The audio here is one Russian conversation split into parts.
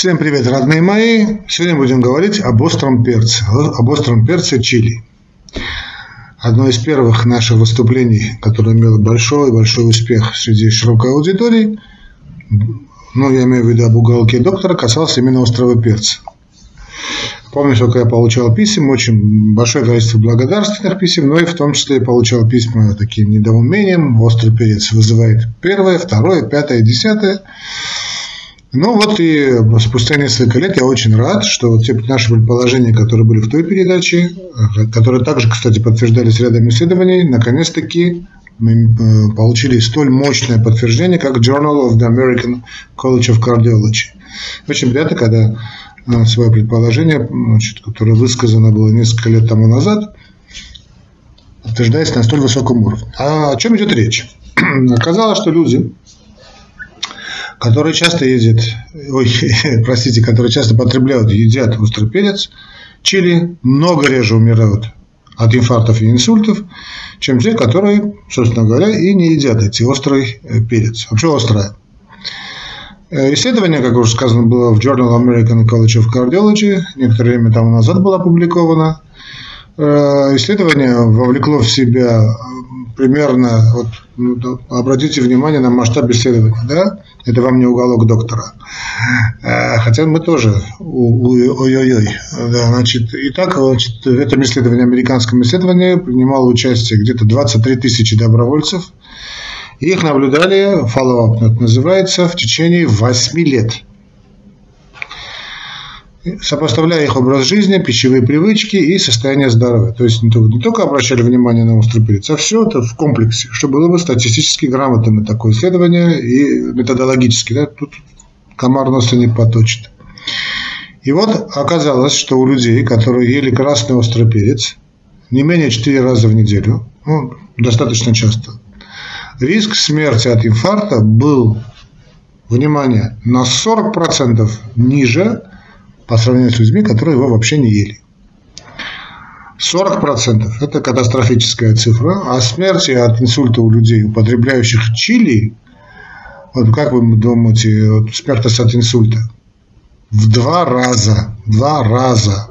Всем привет, родные мои! Сегодня будем говорить об остром перце, об остром перце чили. Одно из первых наших выступлений, которое имело большой-большой успех среди широкой аудитории, ну, я имею в виду об уголке доктора, касался именно острого перца. Помню, сколько я получал писем, очень большое количество благодарственных писем, но и в том числе я получал письма таким недоумением. Острый перец вызывает первое, второе, пятое, десятое. Ну вот и спустя несколько лет я очень рад, что те наши предположения, которые были в той передаче, которые также, кстати, подтверждались рядом исследований, наконец-таки мы э, получили столь мощное подтверждение, как Journal of the American College of Cardiology. Очень приятно, когда э, свое предположение, значит, которое высказано было несколько лет тому назад, подтверждается на столь высоком уровне. А о чем идет речь? Оказалось, что люди, которые часто ездят, ой, простите, которые часто потребляют, едят острый перец, чили много реже умирают от инфарктов и инсультов, чем те, которые, собственно говоря, и не едят эти острый э, перец. Вообще острое. Э, исследование, как уже сказано, было в Journal American College of Cardiology, некоторое время тому назад было опубликовано. Э, исследование вовлекло в себя примерно, вот, ну, обратите внимание на масштаб исследования, да, это вам не уголок доктора. Э, хотя мы тоже, ой-ой-ой, значит, и так, значит, в этом исследовании, американском исследовании принимало участие где-то 23 тысячи добровольцев, их наблюдали, follow-up называется, в течение 8 лет – сопоставляя их образ жизни, пищевые привычки и состояние здоровья. То есть не только, не только обращали внимание на острый перец, а все это в комплексе, чтобы было бы статистически грамотным такое исследование и методологически. Да, тут комар носа не поточит. И вот оказалось, что у людей, которые ели красный острый перец, не менее 4 раза в неделю, ну, достаточно часто, риск смерти от инфаркта был, внимание, на 40% ниже, по сравнению с людьми, которые его вообще не ели. 40% – это катастрофическая цифра, а смерти от инсульта у людей, употребляющих чили, вот как вы думаете, вот смертность от инсульта? В два раза, два раза.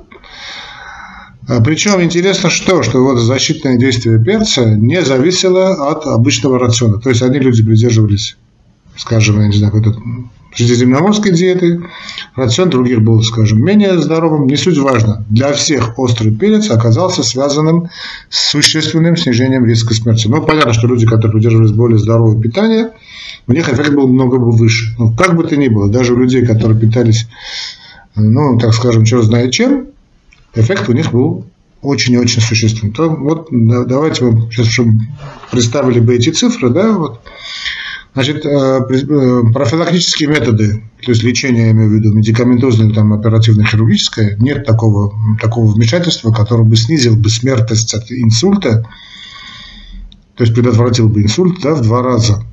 А Причем интересно что, что вот защитное действие перца не зависело от обычного рациона. То есть одни люди придерживались, скажем, я не знаю, какой-то средиземноморской диеты, рацион других был, скажем, менее здоровым. Не суть важно. Для всех острый перец оказался связанным с существенным снижением риска смерти. Ну, понятно, что люди, которые придерживались более здорового питания, у них эффект был много бы выше. Ну, как бы то ни было, даже у людей, которые питались, ну, так скажем, черт знает чем, эффект у них был очень и очень существенный. То вот давайте мы сейчас, чтобы представили бы эти цифры, да, вот Значит, э, э, профилактические методы, то есть лечение, я имею в виду, медикаментозное, там, оперативно-хирургическое, нет такого, такого вмешательства, которое бы снизил бы смертность от инсульта, то есть предотвратил бы инсульт да, в два раза.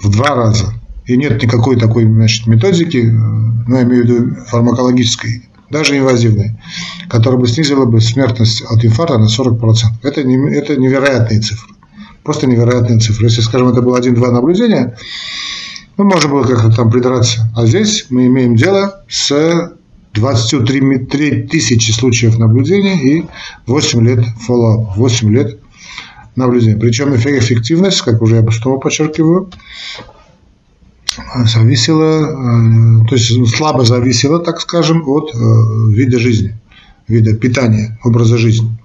В два раза. И нет никакой такой значит, методики, э, ну, я имею в виду фармакологической, даже инвазивной, которая бы снизила бы смертность от инфаркта на 40%. Это, не, это невероятные цифры. Просто невероятные цифры. Если, скажем, это было один-два наблюдения, ну, можно было как-то там придраться. А здесь мы имеем дело с 23 тысячи случаев наблюдения и 8 лет follow-up, 8 лет наблюдения. Причем эффективность, как уже я снова подчеркиваю, зависела, э, то есть слабо зависела, так скажем, от э, вида жизни, вида питания, образа жизни.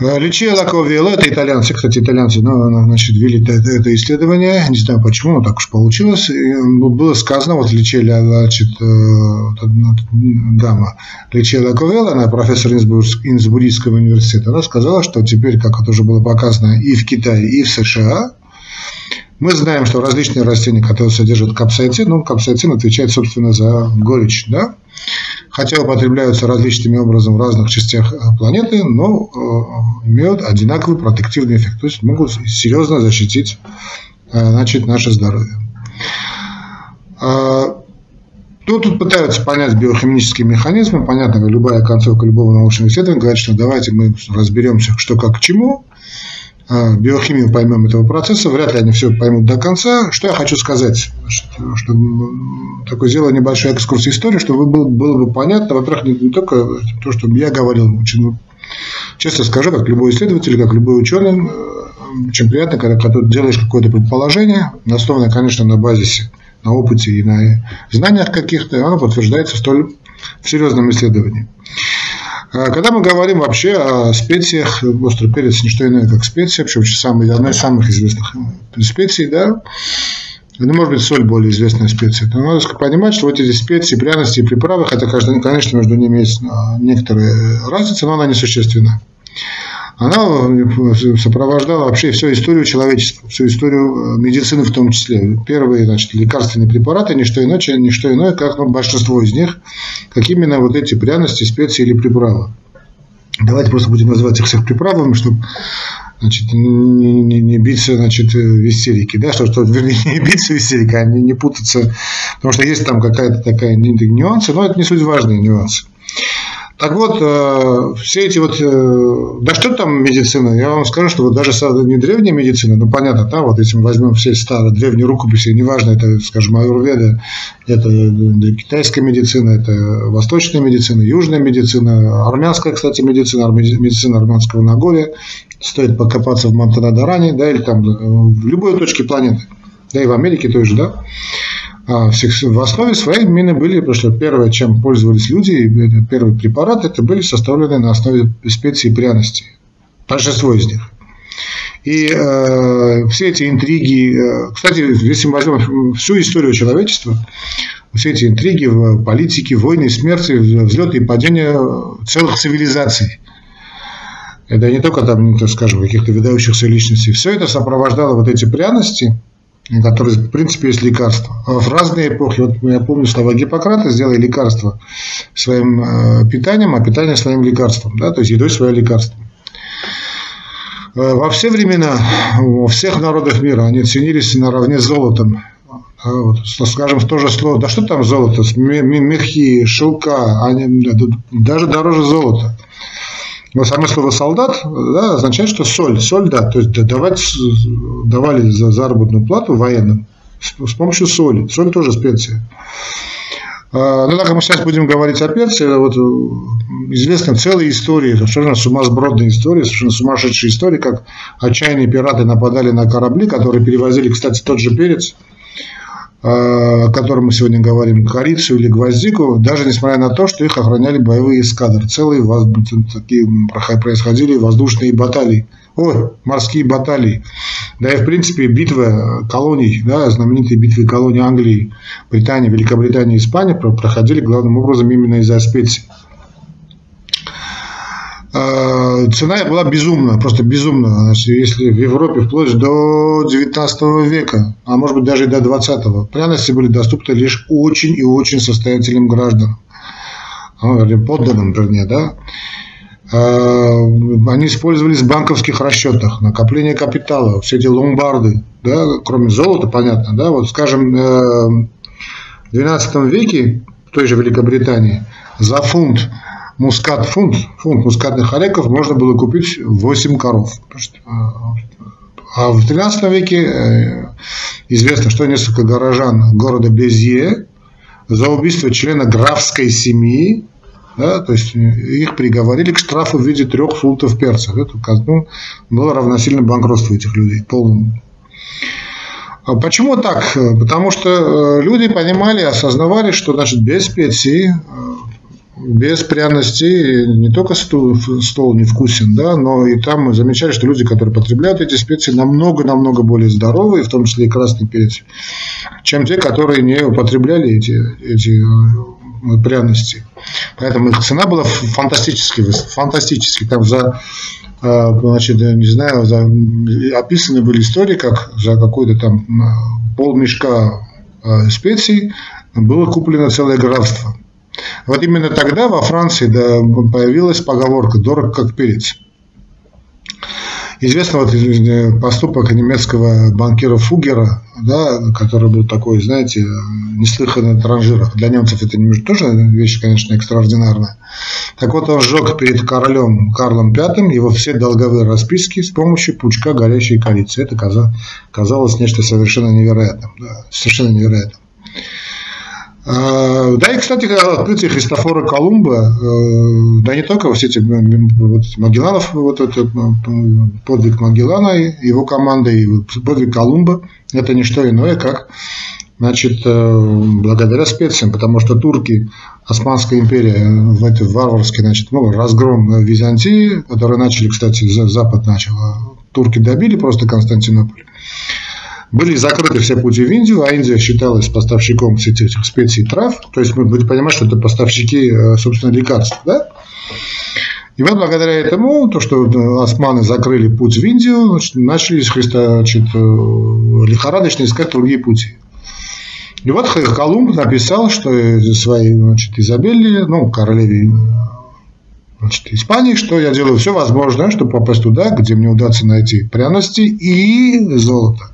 Э, Личия Лаковиэлла, это итальянцы, кстати, итальянцы, ну, значит, ввели это, исследование, не знаю почему, но так уж получилось. И было сказано, вот Личия, значит, э, дама Личия Лаковиэлла, она профессор Инсбургского университета, она сказала, что теперь, как это уже было показано и в Китае, и в США, мы знаем, что различные растения, которые содержат капсаицин, ну, капсаицин отвечает, собственно, за горечь, да, хотя употребляются различными образом в разных частях э, планеты, но э, имеют одинаковый протективный эффект, то есть могут серьезно защитить э, значит, наше здоровье. А, ну, тут пытаются понять биохимические механизмы. Понятно, любая концовка любого научного исследования говорит, что давайте мы разберемся, что как к чему. Э, биохимию поймем этого процесса, вряд ли они все поймут до конца. Что я хочу сказать? Чтобы такое сделать небольшой экскурс истории, чтобы было, было бы понятно, во-первых, не, не только то, что я говорил, очень честно скажу, как любой исследователь, как любой ученый, очень приятно, когда, когда ты делаешь какое-то предположение, основанное, конечно, на базисе, на опыте и на знаниях каких-то, оно подтверждается в столь серьезном исследовании. А когда мы говорим вообще о специях, острый перец не что иное, как специя, причем самый, одна из самых известных специй, да, ну, может быть, соль более известная специя. Но надо понимать, что вот эти специи, пряности и приправы, хотя, конечно, между ними есть а, некоторые разницы, но она несущественна она э, сопровождала вообще всю историю человечества, всю историю э, медицины в том числе. Первые значит, лекарственные препараты, не что иное, не что иное, как ну, большинство из них, как именно вот эти пряности, специи или приправы. Давайте просто будем называть их всех приправами, чтобы значит, не, не, не биться значит, в истерике, да, что, что вернее, не биться в истерике, а не, не путаться, потому что есть там какая-то такая нюансы, но это не суть важные нюансы. Так вот, э, все эти вот, э, да что там медицина, я вам скажу, что вот даже не древняя медицина, ну понятно, там вот если мы возьмем все старые древние рукописи, неважно, это, скажем, аюрведа, это китайская медицина, это восточная медицина, южная медицина, армянская, кстати, медицина, медицина армянского Нагорья, стоит покопаться в Монтанадаране, да, или там э, в любой точке планеты, да и в Америке тоже, да, в основе своей именно были, потому что первое, чем пользовались люди, первый препарат, это были составлены на основе специй и пряностей. Большинство из них. И э, все эти интриги, э, кстати, если мы возьмем всю историю человечества, все эти интриги в политике, войны, смерти, взлеты и падения целых цивилизаций. Это не только там, ну, скажем, каких-то выдающихся личностей. Все это сопровождало вот эти пряности – которые, в принципе, есть лекарства. А в разные эпохи, вот я помню слова Гиппократа, сделай лекарство своим э, питанием, а питание своим лекарством, да, то есть едой свое лекарство. Э, во все времена, во всех народах мира они ценились наравне с золотом. А вот, скажем, то же слово, да что там золото, мехи, шелка, они, даже дороже золота. Но само слово солдат да, означает, что соль, соль, да, то есть давать, давали за заработную плату военным с, с помощью соли. Соль тоже специя. А, ну, так как мы сейчас будем говорить о перце, вот известны целые истории, совершенно сумасбродные истории, совершенно сумасшедшие истории, как отчаянные пираты нападали на корабли, которые перевозили, кстати, тот же перец, о котором мы сегодня говорим, корицу или гвоздику, даже несмотря на то, что их охраняли боевые эскадры. Целые такие происходили воздушные баталии. Ой, морские баталии. Да и, в принципе, битвы колоний, да, знаменитые битвы колоний Англии, Британии, Великобритании Испании проходили главным образом именно из-за специй. А, цена была безумная, просто безумная. Значит, если в Европе вплоть до 19 века, а может быть даже и до 20 пряности были доступны лишь очень и очень состоятельным гражданам, ну, подданным, вернее, да. А, они использовались в банковских расчетах, накопление капитала, все эти ломбарды, да, кроме золота, понятно, да, вот, скажем, э, в 12 веке в той же Великобритании за фунт мускат, фунт, фунт мускатных орехов можно было купить 8 коров. А в 13 веке э, известно, что несколько горожан города Безье за убийство члена графской семьи, да, то есть их приговорили к штрафу в виде трех фунтов перца. Это ну, было равносильно банкротству этих людей, полному. А почему так? Потому что э, люди понимали, осознавали, что значит, без специй без пряностей не только стол, стол не вкусен, да, но и там мы замечали, что люди, которые потребляют эти специи, намного-намного более здоровые, в том числе и красный перец, чем те, которые не употребляли эти, эти э, пряности. Поэтому их цена была фантастически, фантастически. Там за, э, значит, не знаю, за, описаны были истории, как за какой-то там э, полмешка специй было куплено целое графство. Вот именно тогда во Франции да, появилась поговорка «дорог как перец». Известно вот поступок немецкого банкира Фугера, да, который был такой, знаете, неслыханный на транжирах. Для немцев это тоже вещь, конечно, экстраординарная. Так вот, он сжег перед королем Карлом V его все долговые расписки с помощью пучка горящей корицы. Это казалось нечто совершенно невероятным. Да, совершенно невероятным. А, да, и, кстати, открытие Христофора Колумба, э, да не только все эти, вот, Магелланов, вот это подвиг Магеллана, его команда и подвиг Колумба, это не что иное, как значит, э, благодаря специям, потому что турки, Османская империя в этой варварской, значит, ну, разгром Византии, который начали, кстати, Запад начал, а турки добили просто Константинополь. Были закрыты все пути в Индию, а Индия считалась поставщиком всех этих специй и трав. То есть мы будем понимать, что это поставщики, э, собственно, лекарств. Да? И вот благодаря этому, то, что э, османы закрыли путь в Индию, значит, начали значит, э, лихорадочно искать другие пути. И вот Колумб написал, что своей значит, Изабелле, ну, королеве значит, Испании, что я делаю все возможное, чтобы попасть туда, где мне удастся найти пряности и золото.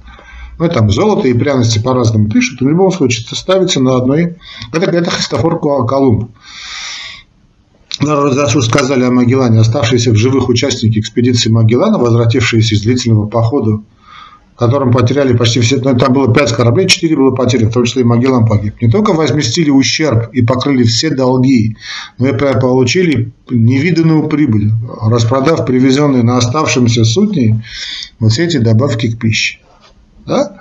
Ну, там золото и пряности по-разному пишут, в любом случае это ставится на одной. Это, это Христофор Колумб. Раз уж сказали о Магеллане, оставшиеся в живых участники экспедиции Магеллана, возвратившиеся из длительного похода, в котором потеряли почти все, ну, там было пять кораблей, четыре было потеряно, в том числе и Магеллан погиб. Не только возместили ущерб и покрыли все долги, но и получили невиданную прибыль, распродав привезенные на оставшемся сутни вот все эти добавки к пище. Да?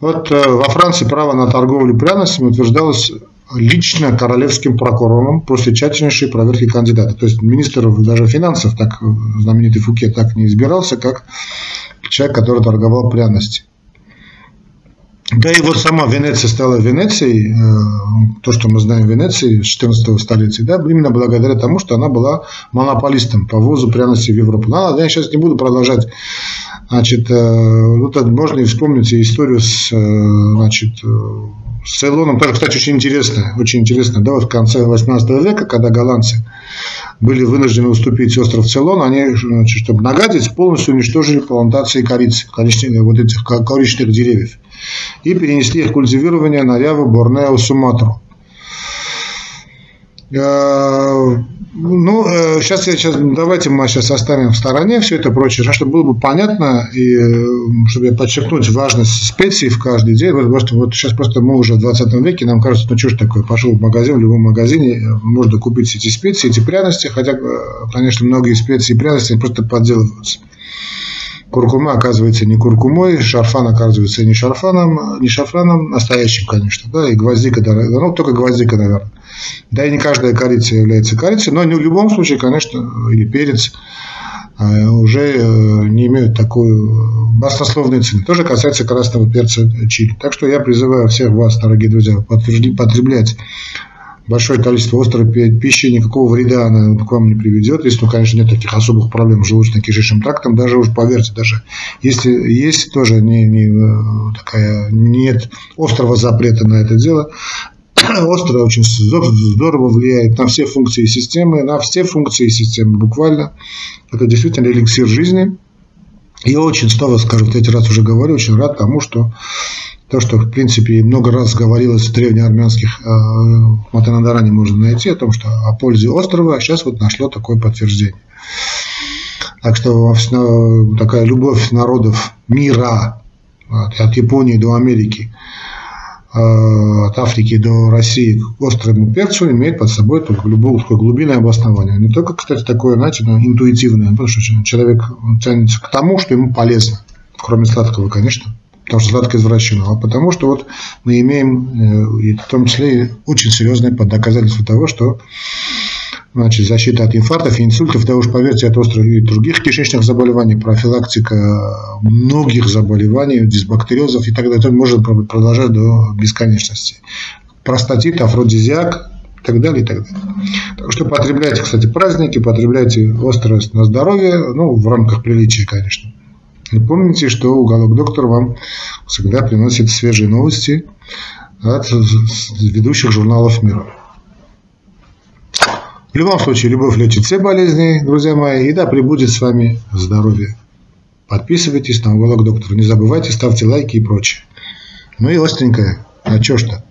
Вот э, во Франции право на торговлю пряностями утверждалось лично королевским прокурором после тщательнейшей проверки кандидата. То есть министр даже финансов, так знаменитый Фуке, так не избирался, как человек, который торговал пряности. Да и вот сама Венеция стала Венецией, э, то, что мы знаем Венеции с 14 столетия, да, именно благодаря тому, что она была монополистом по ввозу пряностей в Европу. Ну, я сейчас не буду продолжать Значит, э, вот можно и вспомнить историю с, э, значит, э, с Цейлоном. Тоже, кстати, очень интересно, очень интересно. Да, вот в конце 18 века, когда голландцы были вынуждены уступить остров Цейлон, они, значит, чтобы нагадить, полностью уничтожили плантации корицы, коричневых, вот этих коричневых деревьев. И перенесли их культивирование на Яву, Борнео, Суматру. Ну, сейчас э, я сейчас давайте мы сейчас оставим в стороне все это прочее, чтобы было бы понятно и э, чтобы подчеркнуть важность специй в каждый день. Потому что вот сейчас просто мы уже в 20 веке, нам кажется, ну что ж такое, пошел в магазин, в любом магазине э, можно купить эти специи, эти пряности, хотя, конечно, многие специи и пряности просто подделываются. Куркума оказывается не куркумой, шарфан оказывается не шарфаном, не шафраном, настоящим, конечно, да, и гвоздика, ну, только гвоздика, наверное. Да и не каждая корица является корицей, но в любом случае, конечно, или перец а, уже э, не имеют такую баснословную цену. Тоже касается красного перца чили. Так что я призываю всех вас, дорогие друзья, потреблять большое количество острой пищи, никакого вреда она к вам не приведет, если, ну, конечно, нет таких особых проблем с желудочно-кишечным трактом, даже уж поверьте, даже если есть тоже не, не э, такая, нет острого запрета на это дело, острое очень здорово влияет на все функции системы, на все функции системы буквально. Это действительно эликсир жизни. Я очень, снова скажу, в третий раз уже говорю, очень рад тому, что то, что, в принципе, много раз говорилось в древнеармянских э, Матанадаране можно найти, о том, что о пользе острова, а сейчас вот нашло такое подтверждение. Так что такая любовь народов мира, от Японии до Америки, э, от Африки до России к острому перцу имеет под собой только любое такое глубинное обоснование. Не только, кстати, такое, знаете, но интуитивное, потому что человек тянется к тому, что ему полезно, кроме сладкого, конечно потому что сладко извращено, а потому что вот мы имеем, э, и в том числе, очень серьезное доказательство того, что значит, защита от инфарктов и инсультов, да уж поверьте, от острых и других кишечных заболеваний, профилактика многих заболеваний, дисбактериозов и так далее, это может продолжать до бесконечности. Простатит, афродизиак, и так далее, и так далее. Так что потребляйте, кстати, праздники, потребляйте острое на здоровье, ну, в рамках приличия, конечно. И помните, что уголок доктор вам всегда приносит свежие новости от ведущих журналов мира. В любом случае, любовь лечит все болезни, друзья мои, и да пребудет с вами здоровье. Подписывайтесь на Уголок Доктора. Не забывайте, ставьте лайки и прочее. Ну и остренькое. А чё ж-то?